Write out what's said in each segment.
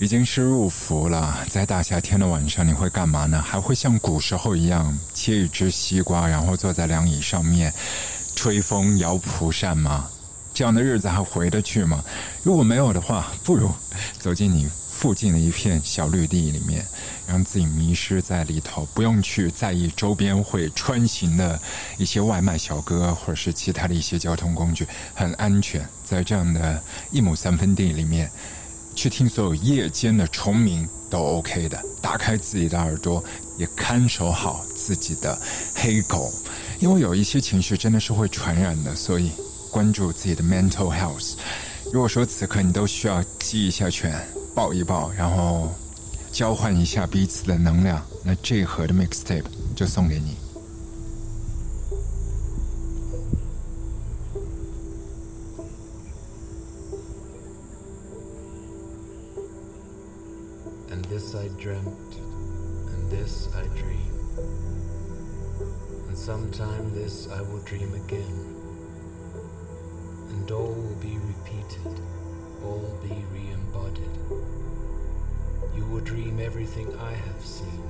已经是入伏了，在大夏天的晚上，你会干嘛呢？还会像古时候一样切一只西瓜，然后坐在凉椅上面吹风摇蒲扇吗？这样的日子还回得去吗？如果没有的话，不如走进你附近的一片小绿地里面，让自己迷失在里头，不用去在意周边会穿行的一些外卖小哥或者是其他的一些交通工具，很安全。在这样的一亩三分地里面。去听所有夜间的虫鸣都 OK 的，打开自己的耳朵，也看守好自己的黑狗，因为有一些情绪真的是会传染的，所以关注自己的 mental health。如果说此刻你都需要击一下拳，抱一抱，然后交换一下彼此的能量，那这一盒的 mixtape 就送给你。Dreamt, and this I dream. And sometime this I will dream again. And all will be repeated, all be re embodied. You will dream everything I have seen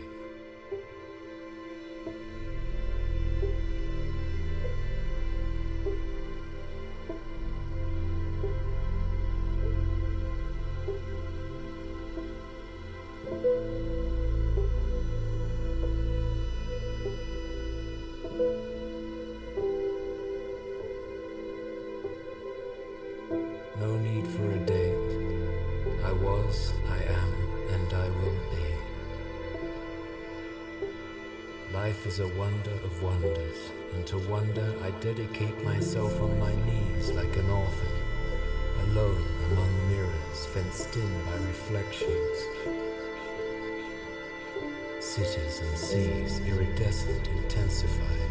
I am, and I will be. Life is a wonder of wonders, and to wonder I dedicate myself on my knees like an orphan, alone among mirrors fenced in by reflections. Cities and seas iridescent intensified.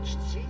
Watched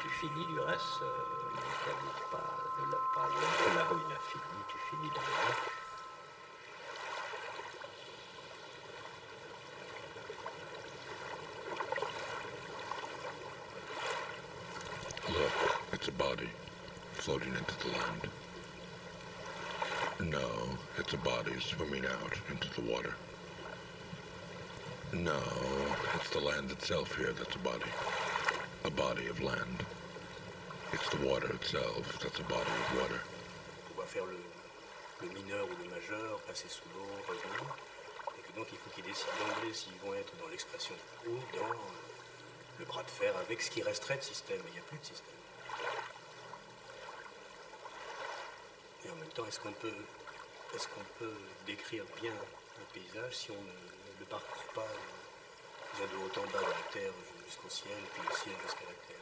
tu finis du reste, euh, il pas, là- où il a fini, tu finis derrière. Look, it's a body floating into the land. No, it's a body swimming out into the water. No, it's the land itself here that's a body. A body of land. It's the water itself that's a body of water. On va faire le, le mineur ou le majeur, passer sous l'eau, revenir. Et que donc il faut qu'ils décident d'emblée s'ils vont être dans l'expression ou dans le bras de fer avec ce qui resterait de système. Il n'y a plus de système. Et en même temps, est-ce qu'on peut, est-ce qu'on peut décrire bien un paysage si on ne le parcourt pas euh, de haut en bas de la terre jusqu'au ciel, puis du ciel jusqu'à la terre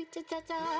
Sweet da da da.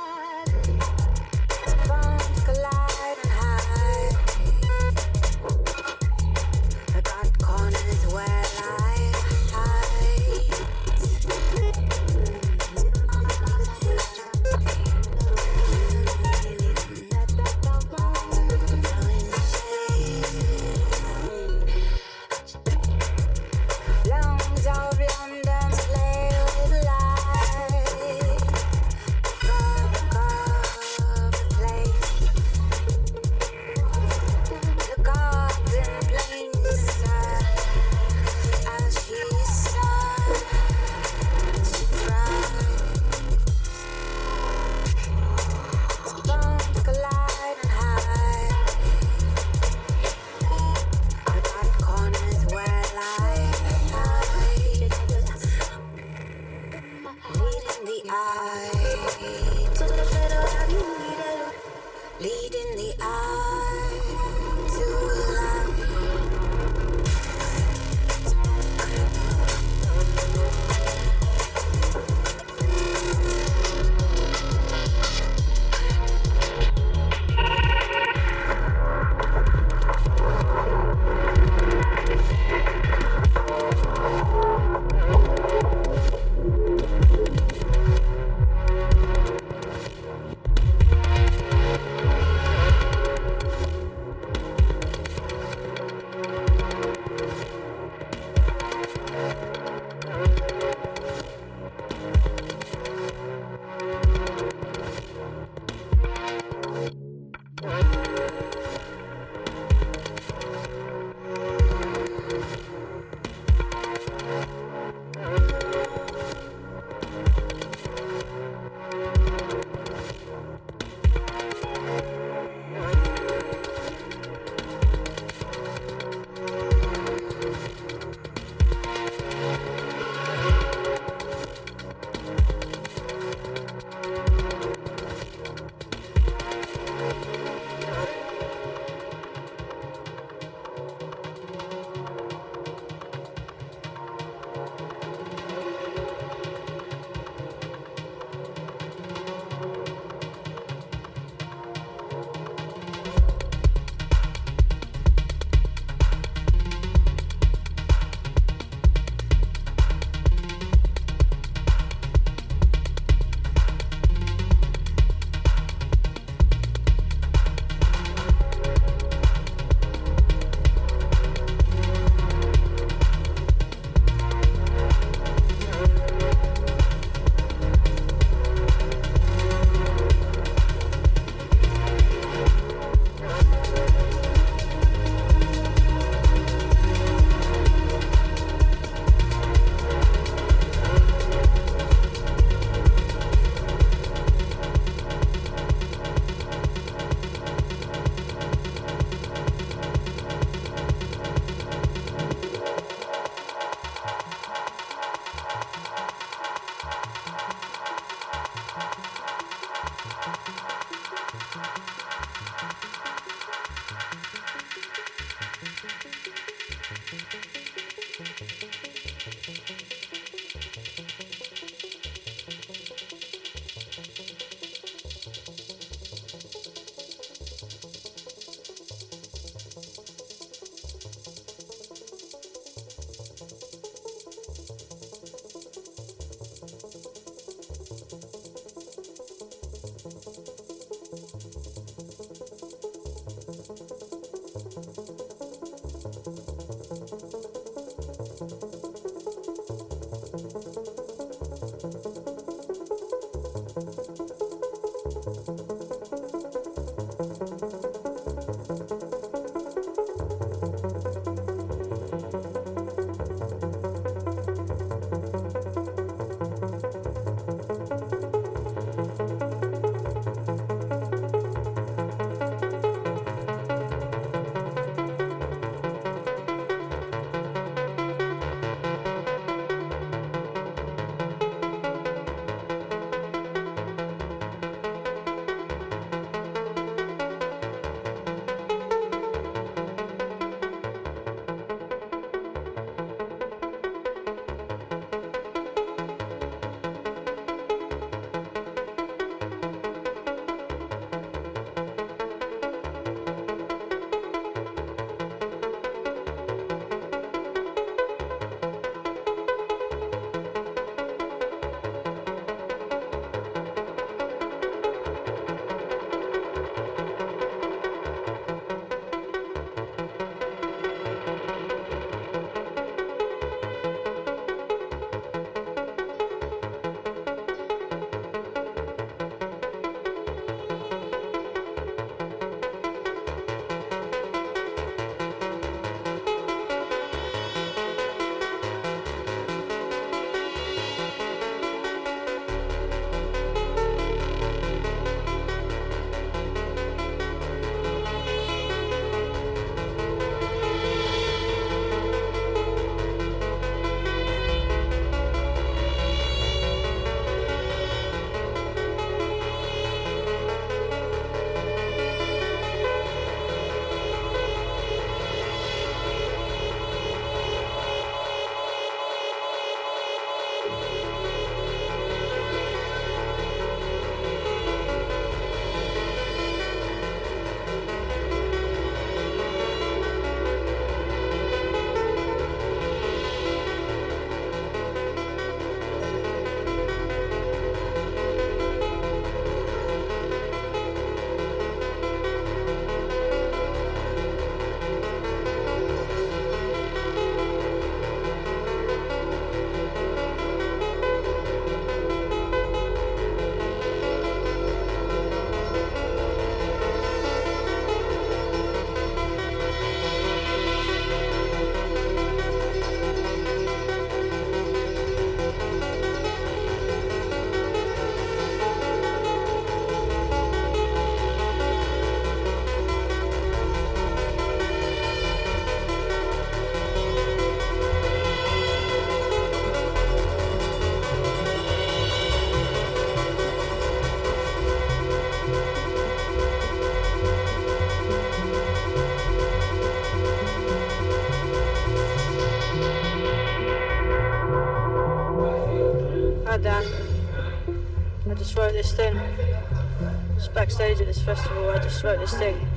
This festival. I just wrote this thing.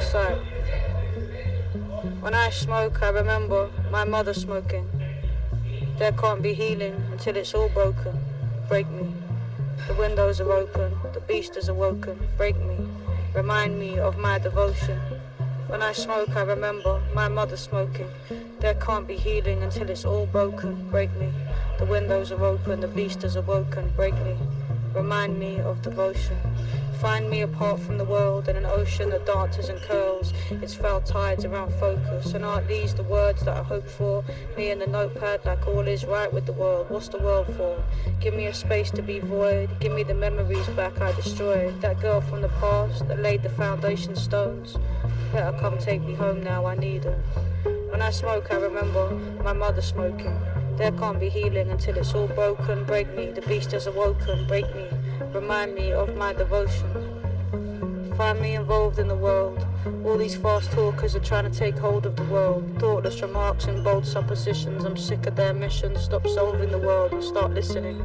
So, when I smoke, I remember my mother smoking. There can't be healing until it's all broken. Break me. The windows are open, the beast is awoken. Break me. Remind me of my devotion. When I smoke, I remember my mother smoking. There can't be healing until it's all broken. Break me. The windows are open, the beast is awoken. Break me. Remind me of devotion. Find me apart from the world in an ocean that dances and curls its foul tides around focus. And aren't these the words that I hope for? Me and the notepad, like all is right with the world. What's the world for? Give me a space to be void. Give me the memories back I destroyed. That girl from the past that laid the foundation stones. Let her come take me home now, I need her. When I smoke, I remember my mother smoking. There can't be healing until it's all broken. Break me, the beast has awoken. Break me, remind me of my devotion. Find me involved in the world. All these fast talkers are trying to take hold of the world. Thoughtless remarks and bold suppositions. I'm sick of their mission. Stop solving the world and start listening.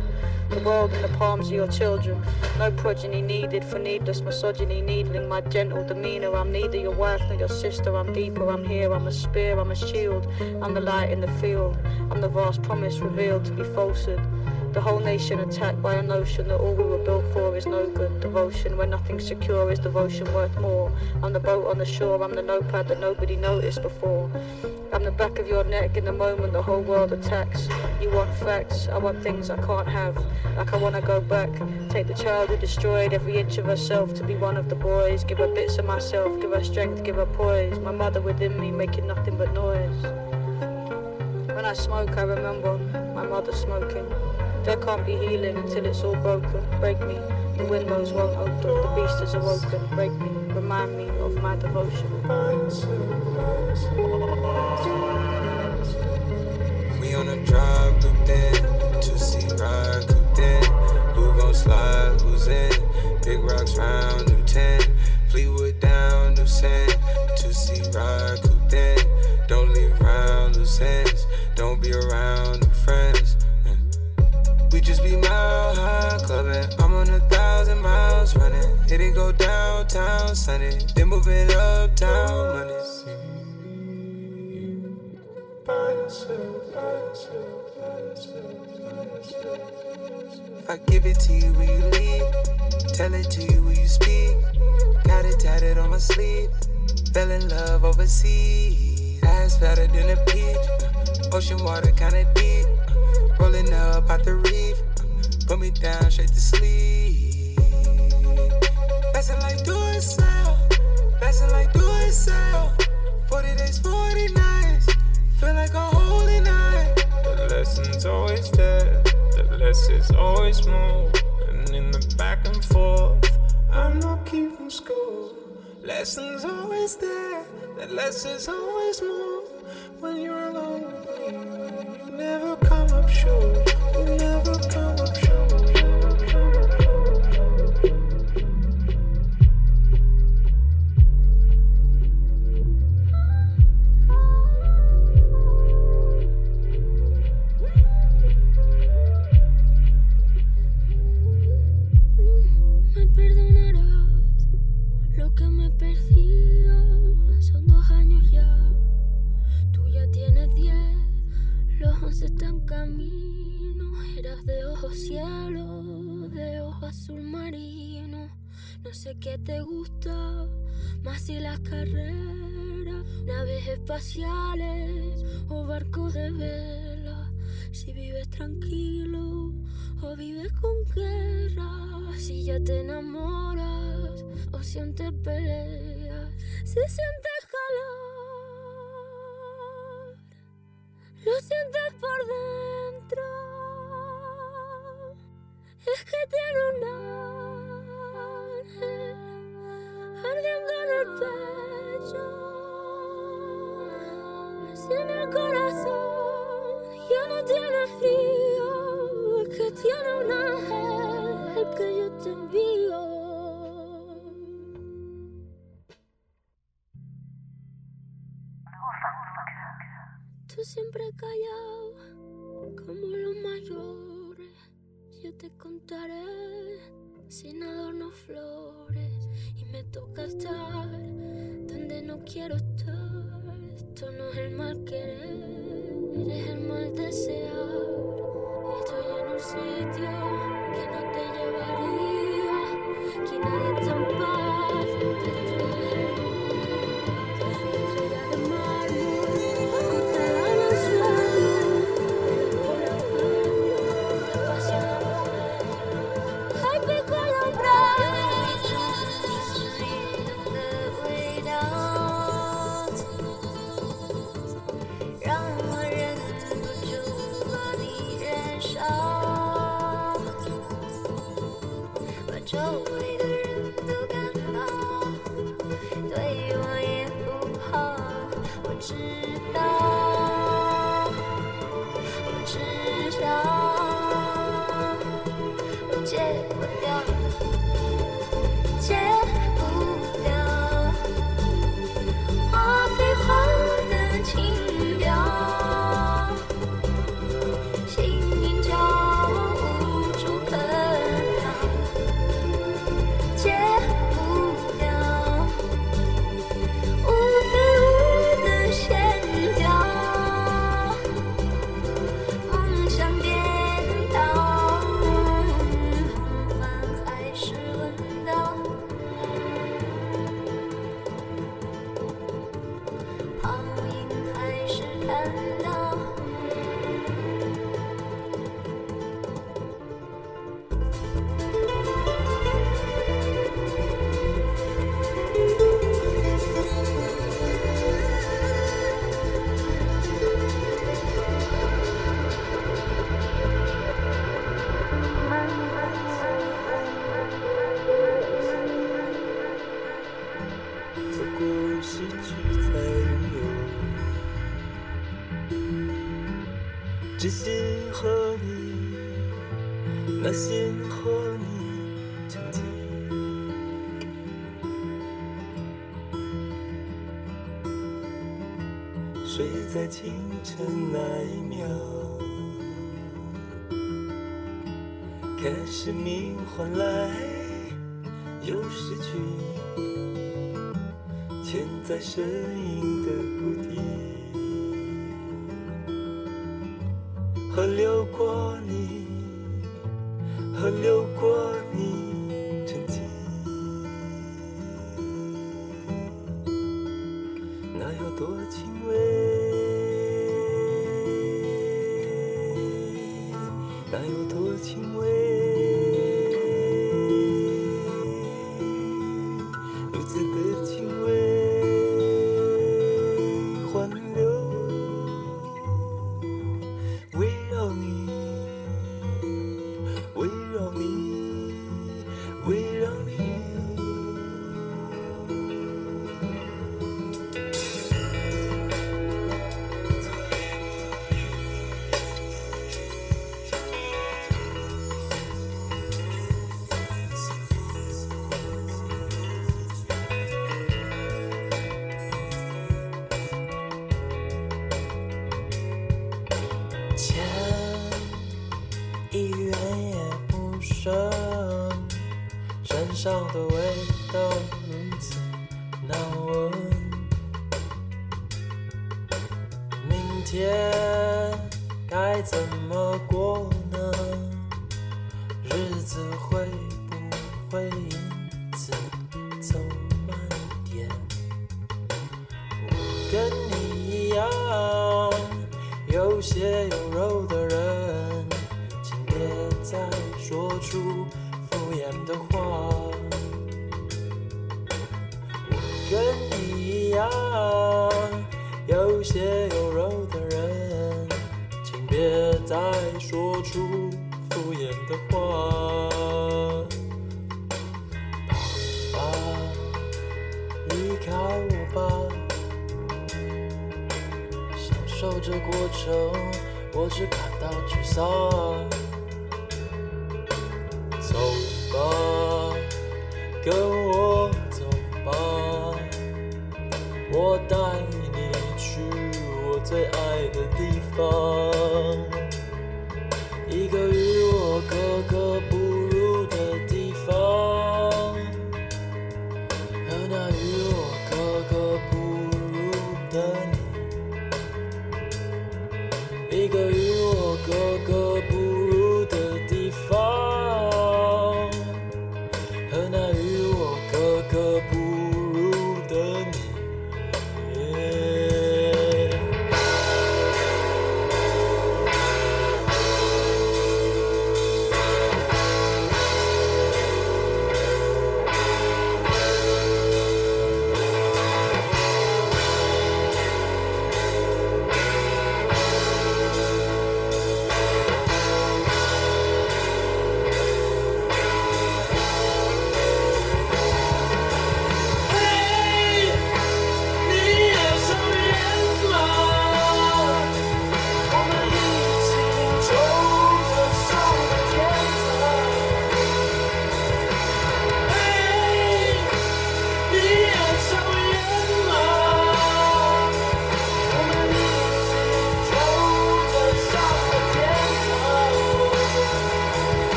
The world in the palms of your children. No progeny needed for needless misogyny, needling my gentle demeanor. I'm neither your wife nor your sister. I'm deeper. I'm here. I'm a spear. I'm a shield. I'm the light in the field. I'm the vast promise revealed to be falsehood. The whole nation attacked by a notion that all we were built for is no good. Devotion where nothing's secure is devotion worth more. I'm the boat on the shore, I'm the notepad that nobody noticed before. I'm the back of your neck in the moment the whole world attacks. You want facts, I want things I can't have. Like I wanna go back, take the child who destroyed every inch of herself to be one of the boys. Give her bits of myself, give her strength, give her poise. My mother within me making nothing but noise. When I smoke, I remember my mother smoking. There can't be healing until it's all broken. Break me, the windows won't open, the beast is awoken. Break me, remind me of my devotion. We on a drive, looped in, two seat ride, cooped in. Who gon' slide, who's in? Big rocks round, new 10. Fleetwood down, new sand. Two seat ride, cooped in. Don't leave around loose ends. Don't be around new friends. We just be mile high clubbing. I'm on a thousand miles running. Hit it go downtown Sunday. Then moving uptown Monday. If I give it to you, when you leave? Tell it to you, when you speak? Got it tatted on my sleeve. Fell in love overseas. Ass fatter than a peach. Ocean water kinda deep. Rolling up out the reef. Put me down straight to sleep. Passing like do it sell. Passing like do it sell. 40 days, 40 nights. Feel like a holy night. The lesson's always there. The less is always more. And in the back and forth, I'm not keeping score. Lessons always there. The less is always more. When you're alone you never come short. You never come o barcos de vela. Si vives tranquilo o vives con guerra. Si ya te enamoras o sientes peleas. Si sientes calor, lo sientes por dentro. Es que tiene un ángel ardiendo en el pecho tiene el corazón, ya no tiene frío, que tiene un ángel, el que yo te envío. Tú siempre callado, como los mayores. Yo te contaré sin adorno flores. Y me toca estar donde no quiero estar. Esto no es el mal querer, es el mal desear. Estoy en un sitio que no te llevaría, que nadie te va. Joey. 可是命换来又失去潜在身影的谷底河流过你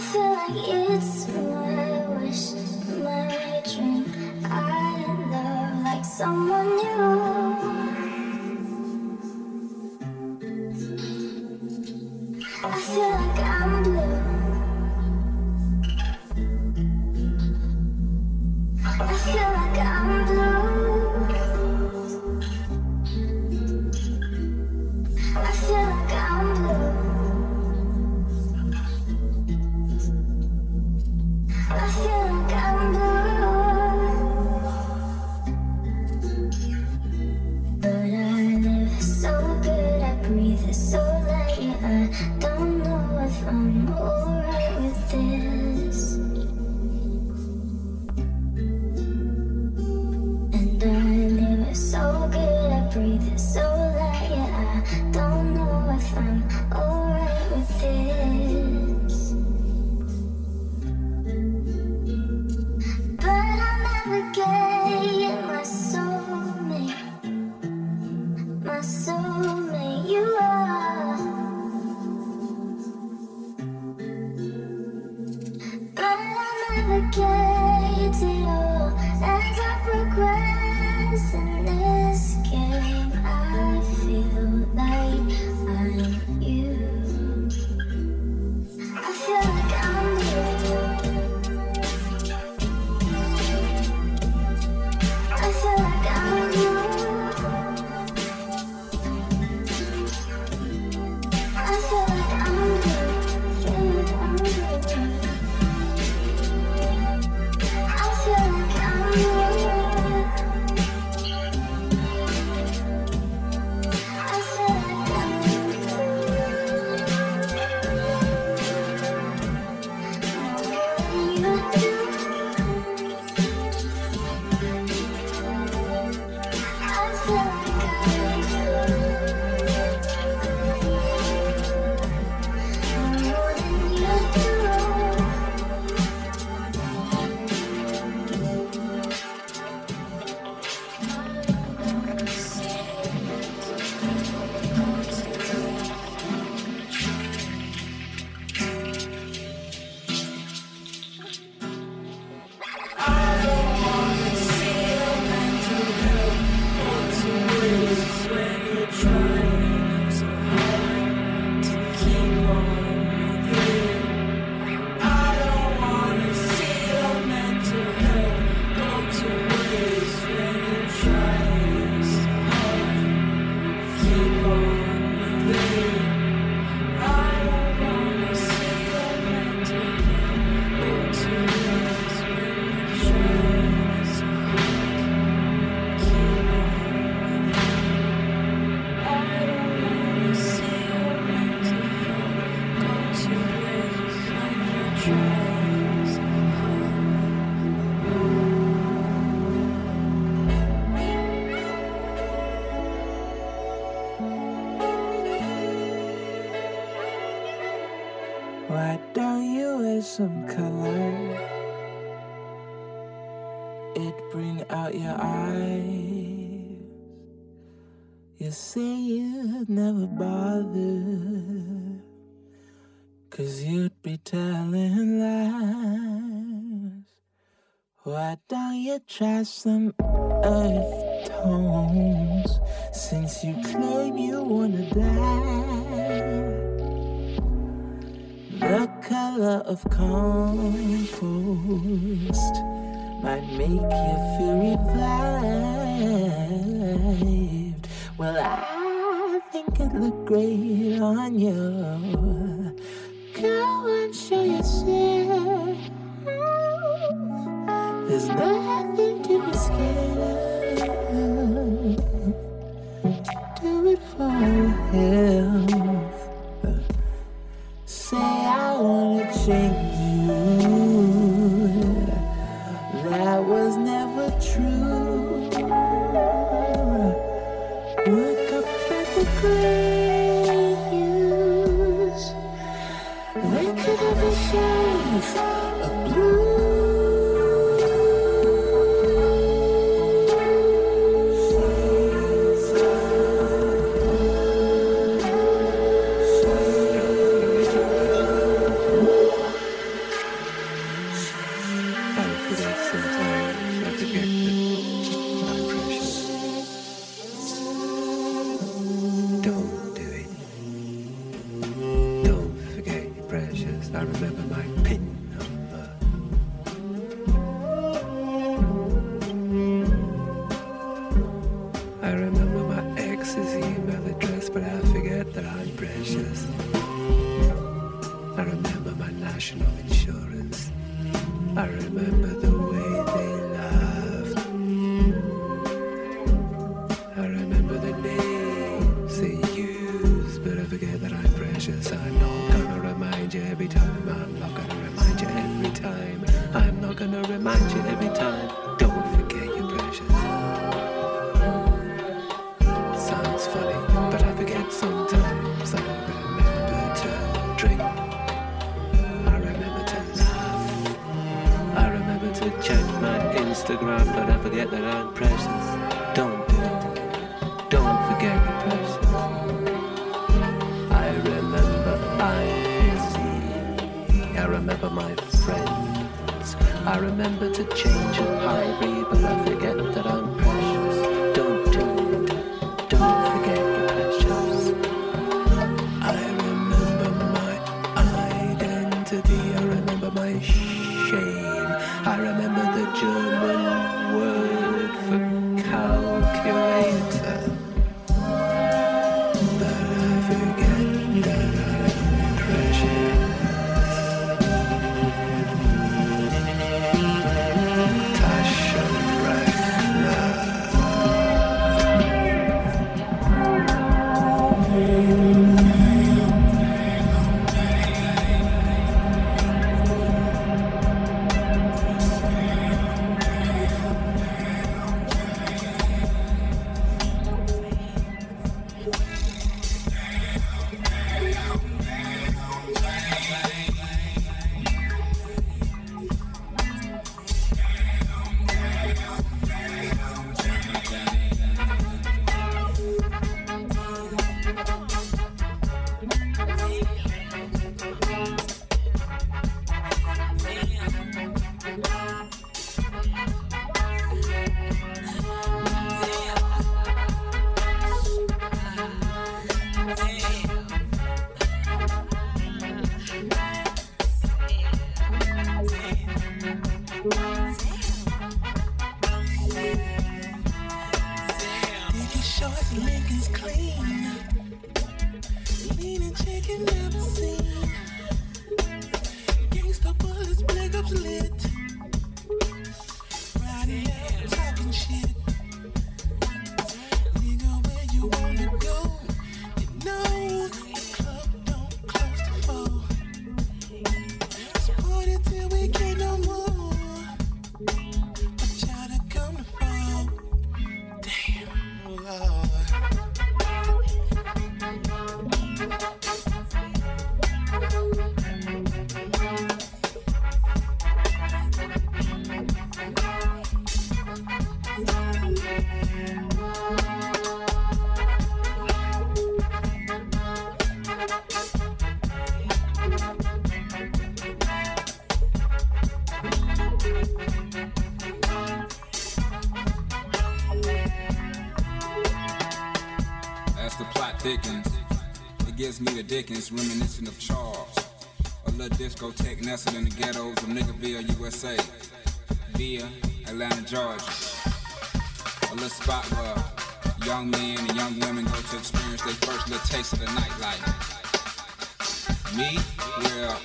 feel like it's trash them earth tones since you claim you wanna die. The color of compost might make you feel revived. Well, I think it look great on you. Go and show yourself. him. Dickens reminiscent of Charles. A little discotheque nestled in the ghettos of Niggerville, USA. Via Atlanta, Georgia. A little spot where young men and young women go to experience their first little taste of the nightlife. Me? Well,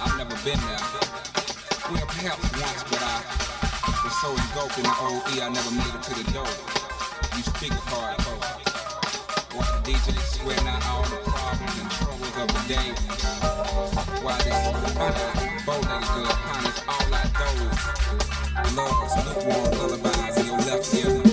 I've never been there. Well, perhaps once, but I was so engulfed in the OE, I never made it to the door. You speak of hardcore. While the DJ sweating out all the problems and troubles of the day. This ponders all like those. Lovers, lukewarm lullabies in your left ear.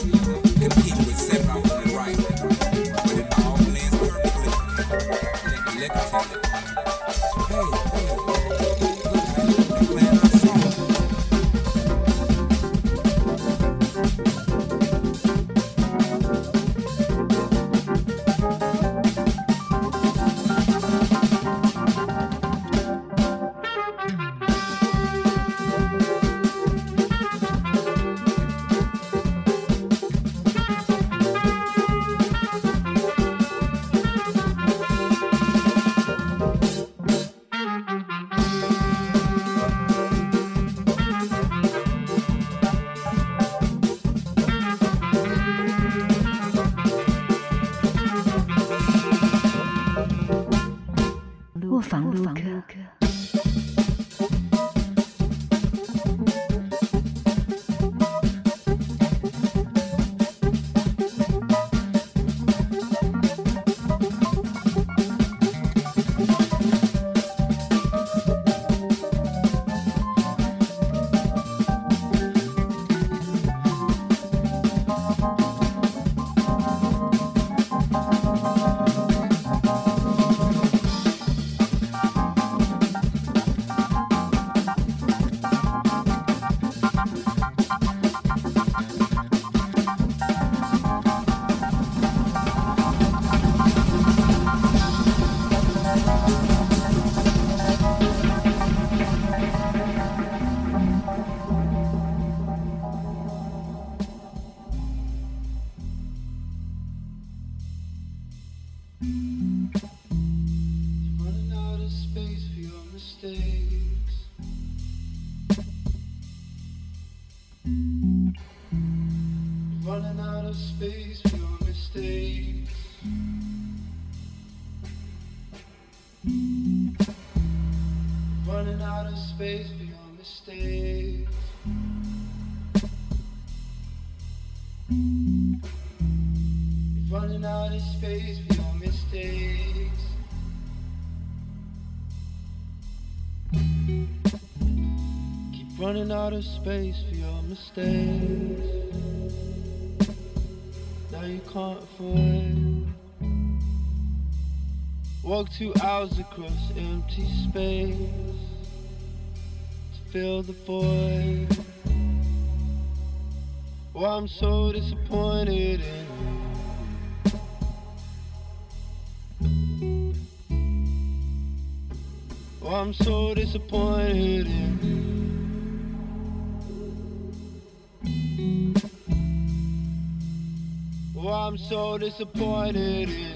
Out outer space for your mistakes. Now you can't avoid. Walk two hours across empty space to fill the void. Why well, I'm so disappointed in you. Well, I'm so disappointed. disappointed in.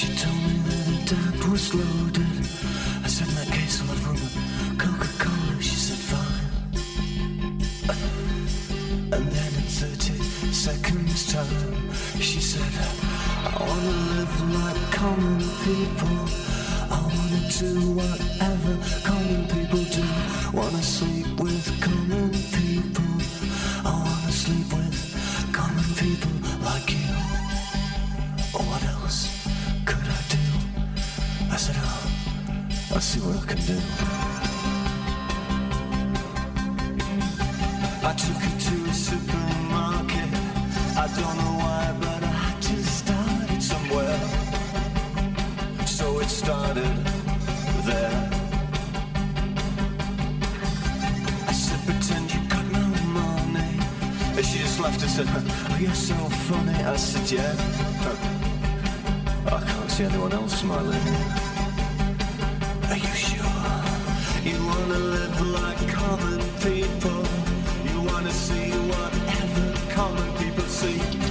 She told me that the dad was loaded. I said, my case, I'll have Coca Cola. She said, fine. And then in 30 seconds' time, she said, I wanna live like common people. I wanna do whatever common people do. Wanna sleep with common people. I wanna sleep with common people. I took her to a supermarket. I don't know why, but I had to start somewhere. So it started there. I said, pretend you got no money. And she just laughed and said, oh, you're so funny. I said, yeah. I can't see anyone else smiling. people. You wanna see whatever common people see.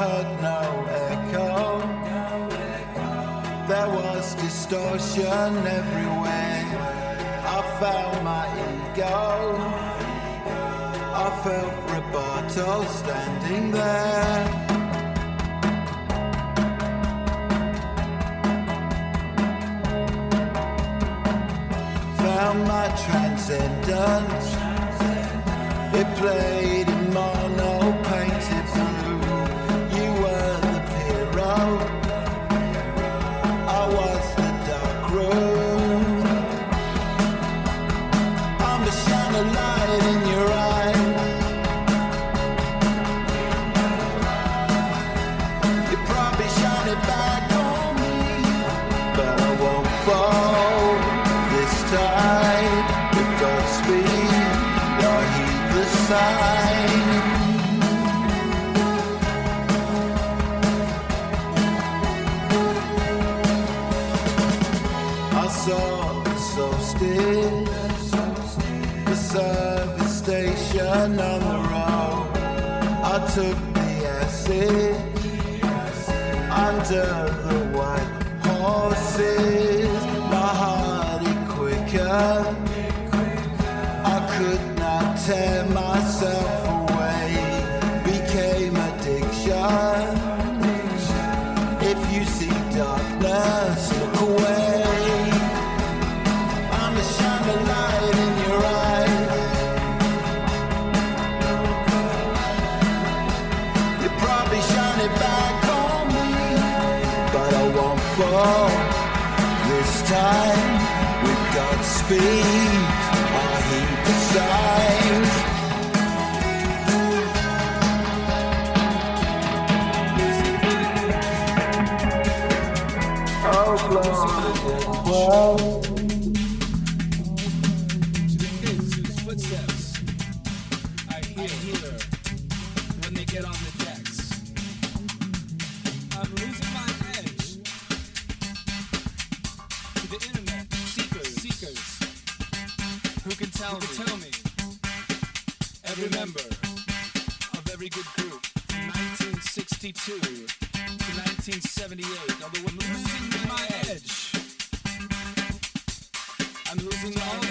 heard no echo. There was distortion everywhere. I felt my ego. I felt rebuttal standing there. found my transcendence. It played took the acid under well. Losing all